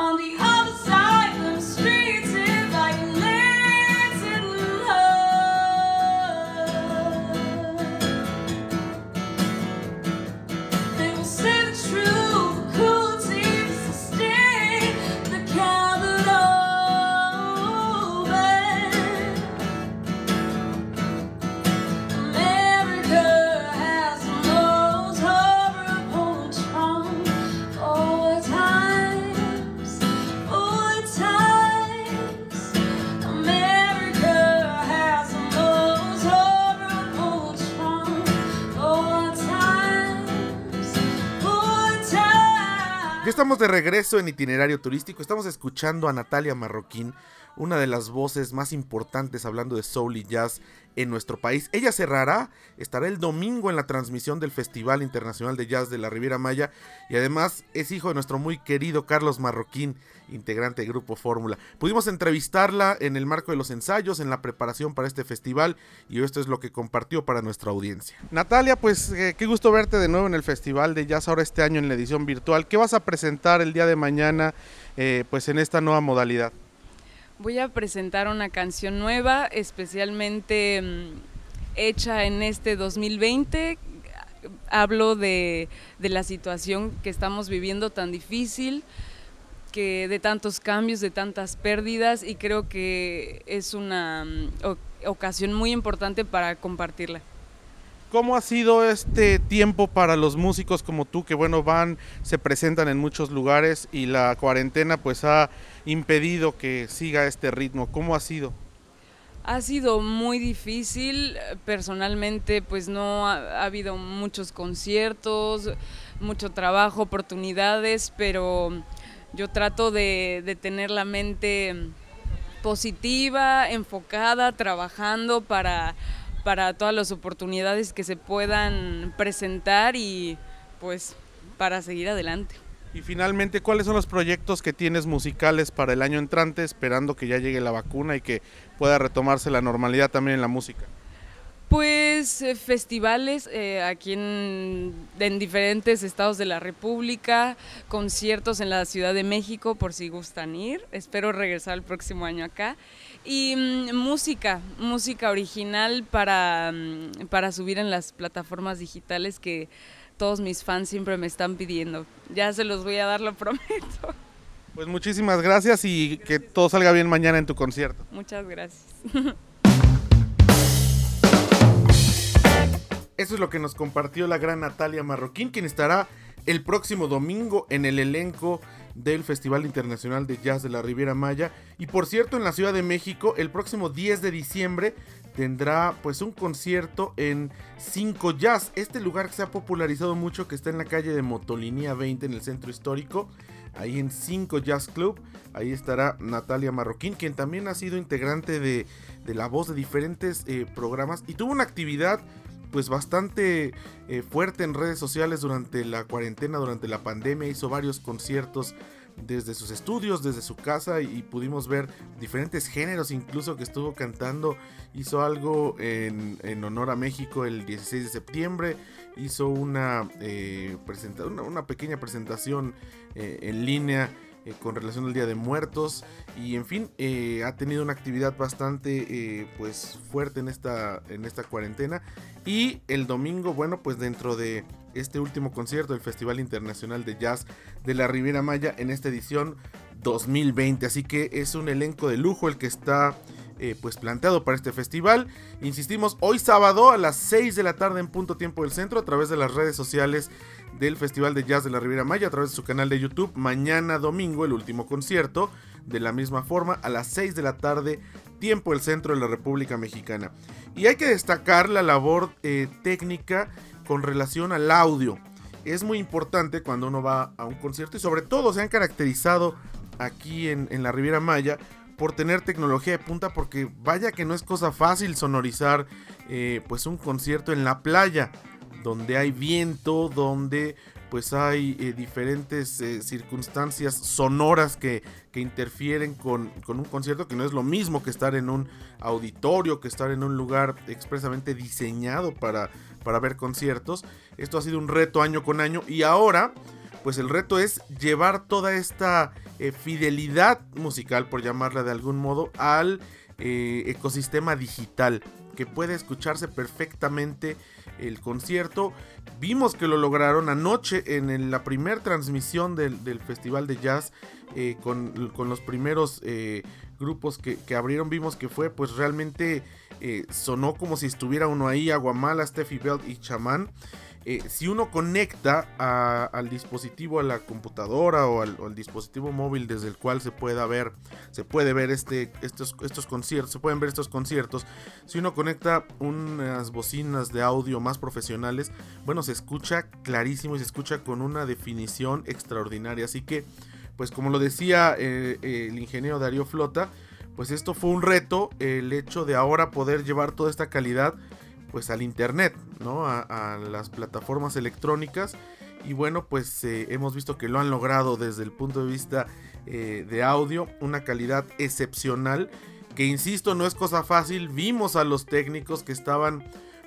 On the other estamos de regreso en itinerario turístico. Estamos escuchando a Natalia Marroquín, una de las voces más importantes hablando de soul y jazz en nuestro país. Ella cerrará, estará el domingo en la transmisión del Festival Internacional de Jazz de la Riviera Maya y además es hijo de nuestro muy querido Carlos Marroquín, integrante del grupo Fórmula. Pudimos entrevistarla en el marco de los ensayos, en la preparación para este festival y esto es lo que compartió para nuestra audiencia. Natalia, pues eh, qué gusto verte de nuevo en el Festival de Jazz ahora este año en la edición virtual. ¿Qué vas a presentar el día de mañana eh, pues en esta nueva modalidad? Voy a presentar una canción nueva, especialmente mm, hecha en este 2020. Hablo de, de la situación que estamos viviendo tan difícil, que de tantos cambios, de tantas pérdidas, y creo que es una mm, ocasión muy importante para compartirla. ¿Cómo ha sido este tiempo para los músicos como tú que bueno van, se presentan en muchos lugares y la cuarentena pues ha impedido que siga este ritmo? ¿Cómo ha sido? Ha sido muy difícil, personalmente pues no ha, ha habido muchos conciertos, mucho trabajo, oportunidades, pero yo trato de tener la mente positiva, enfocada, trabajando para, para todas las oportunidades que se puedan presentar y pues para seguir adelante. Y finalmente, ¿cuáles son los proyectos que tienes musicales para el año entrante, esperando que ya llegue la vacuna y que pueda retomarse la normalidad también en la música? Pues eh, festivales eh, aquí en, en diferentes estados de la República, conciertos en la Ciudad de México por si gustan ir. Espero regresar el próximo año acá. Y mm, música, música original para, mm, para subir en las plataformas digitales que todos mis fans siempre me están pidiendo. Ya se los voy a dar, lo prometo. Pues muchísimas gracias y que todo salga bien mañana en tu concierto. Muchas gracias. Eso es lo que nos compartió la gran Natalia Marroquín, quien estará el próximo domingo en el elenco del Festival Internacional de Jazz de la Riviera Maya. Y por cierto, en la Ciudad de México, el próximo 10 de diciembre tendrá pues un concierto en 5 Jazz, este lugar que se ha popularizado mucho, que está en la calle de Motolinía 20 en el centro histórico. Ahí en 5 Jazz Club, ahí estará Natalia Marroquín, quien también ha sido integrante de, de la voz de diferentes eh, programas y tuvo una actividad pues bastante eh, fuerte en redes sociales durante la cuarentena, durante la pandemia, hizo varios conciertos desde sus estudios, desde su casa y pudimos ver diferentes géneros incluso que estuvo cantando. Hizo algo en, en honor a México el 16 de septiembre, hizo una, eh, una pequeña presentación eh, en línea eh, con relación al Día de Muertos. Y en fin eh, ha tenido una actividad bastante eh, pues fuerte en esta en esta cuarentena. Y el domingo bueno pues dentro de este último concierto del Festival Internacional de Jazz de la Riviera Maya en esta edición 2020 así que es un elenco de lujo el que está eh, pues planteado para este festival. Insistimos, hoy sábado a las 6 de la tarde en punto tiempo del centro a través de las redes sociales del Festival de Jazz de la Riviera Maya, a través de su canal de YouTube. Mañana domingo el último concierto, de la misma forma a las 6 de la tarde tiempo del centro de la República Mexicana. Y hay que destacar la labor eh, técnica con relación al audio. Es muy importante cuando uno va a un concierto y sobre todo se han caracterizado aquí en, en la Riviera Maya por tener tecnología de punta porque vaya que no es cosa fácil sonorizar eh, pues un concierto en la playa donde hay viento, donde pues hay eh, diferentes eh, circunstancias sonoras que, que interfieren con, con un concierto que no es lo mismo que estar en un auditorio, que estar en un lugar expresamente diseñado para, para ver conciertos. Esto ha sido un reto año con año y ahora pues el reto es llevar toda esta eh, fidelidad musical, por llamarla de algún modo, al eh, ecosistema digital, que puede escucharse perfectamente el concierto. Vimos que lo lograron anoche en la primera transmisión del, Festival de Jazz eh, con, los primeros grupos que, que abrieron. Vimos que fue pues realmente eh, sonó como si estuviera uno ahí, Aguamala, Steffi Belt y Chamán. Eh, si uno conecta al dispositivo, a la computadora o al, dispositivo móvil desde el cual se pueda ver, se puede ver este, estos, estos conciertos, se pueden ver estos conciertos. Si uno conecta unas bocinas de audio más profesionales, bueno, se escucha clarísimo y se escucha con una definición extraordinaria. Así que, pues como lo decía eh, eh, el ingeniero Darío Flota, pues esto fue un reto, el hecho de ahora poder llevar toda esta calidad pues al internet, ¿no? A, las plataformas electrónicas. Y bueno, pues eh, hemos visto que lo han logrado desde el punto de vista eh, de audio, una calidad excepcional, que insisto, no es cosa fácil. Vimos a los técnicos que estaban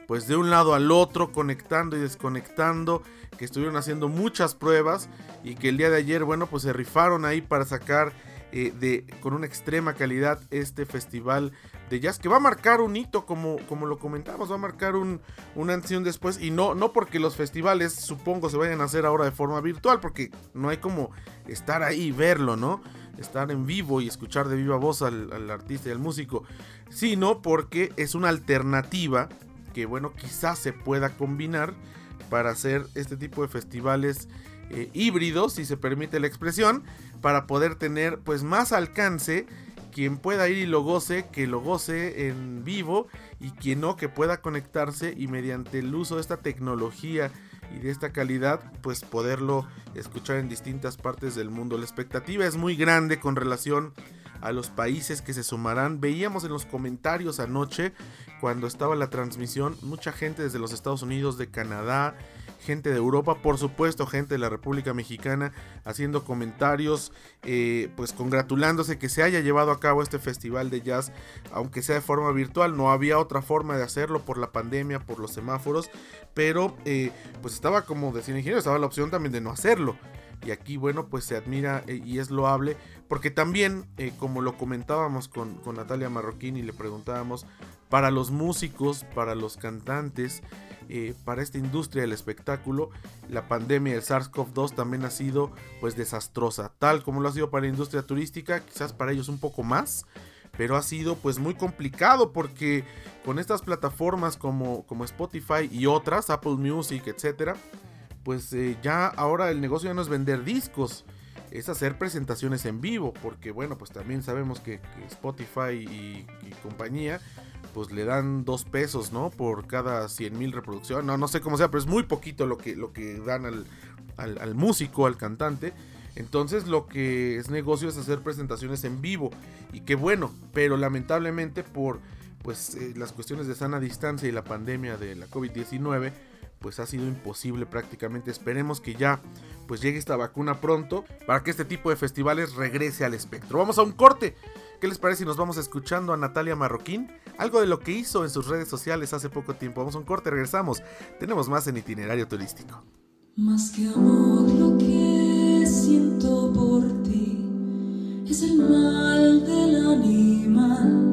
pues de un lado al otro, conectando y desconectando, que estuvieron haciendo muchas pruebas y que el día de ayer, bueno, pues se rifaron ahí para sacar eh, de, con una extrema calidad este festival de jazz que va a marcar un hito, como, como lo comentamos, va a marcar un, un antes y un después. Y no, no porque los festivales, supongo, se vayan a hacer ahora de forma virtual, porque no hay como estar ahí y verlo, ¿no? Estar en vivo y escuchar de viva voz al, al artista y al músico, sino porque es una alternativa que, bueno, quizás se pueda combinar para hacer este tipo de festivales eh, híbridos, si se permite la expresión, para poder tener pues más alcance quien pueda ir y lo goce, que lo goce en vivo y quien no, que pueda conectarse y mediante el uso de esta tecnología y de esta calidad, pues poderlo escuchar en distintas partes del mundo. La expectativa es muy grande con relación a los países que se sumarán. Veíamos en los comentarios anoche, cuando estaba la transmisión, mucha gente desde los Estados Unidos, de Canadá, gente de Europa, por supuesto, gente de la República Mexicana, haciendo comentarios, eh, pues congratulándose que se haya llevado a cabo este festival de jazz, aunque sea de forma virtual, no había otra forma de hacerlo por la pandemia, por los semáforos, pero eh, pues estaba como decía el ingeniero, estaba la opción también de no hacerlo. Y aquí, bueno, pues se admira eh, y es loable, porque también, como lo comentábamos con, con Natalia Marroquín y le preguntábamos, para los músicos, para los cantantes, eh, para esta industria del espectáculo, la pandemia del SARS-CoV-2 también ha sido pues desastrosa, tal como lo ha sido para la industria turística, quizás para ellos un poco más, pero ha sido pues muy complicado porque con estas plataformas como, como Spotify y otras, Apple Music, etcétera, pues eh, ya ahora el negocio ya no es vender discos, es hacer presentaciones en vivo, porque bueno, pues también sabemos que, Spotify y, compañía, pues le dan dos pesos, ¿no? Por cada 100 mil reproducciones, no, no sé cómo sea, pero es muy poquito lo que, lo que dan al, al, al músico, al cantante. Entonces lo que es negocio es hacer presentaciones en vivo, y qué bueno, pero lamentablemente por pues eh, las cuestiones de sana distancia y la pandemia de la COVID-19, pues ha sido imposible prácticamente. Esperemos que ya pues llegue esta vacuna pronto para que este tipo de festivales regrese al espectro. Vamos a un corte. ¿Qué les parece si nos vamos escuchando a Natalia Marroquín? Algo de lo que hizo en sus redes sociales hace poco tiempo. Vamos a un corte, regresamos. Tenemos más en itinerario turístico. Más que amor, lo que siento por ti es el mal del animal,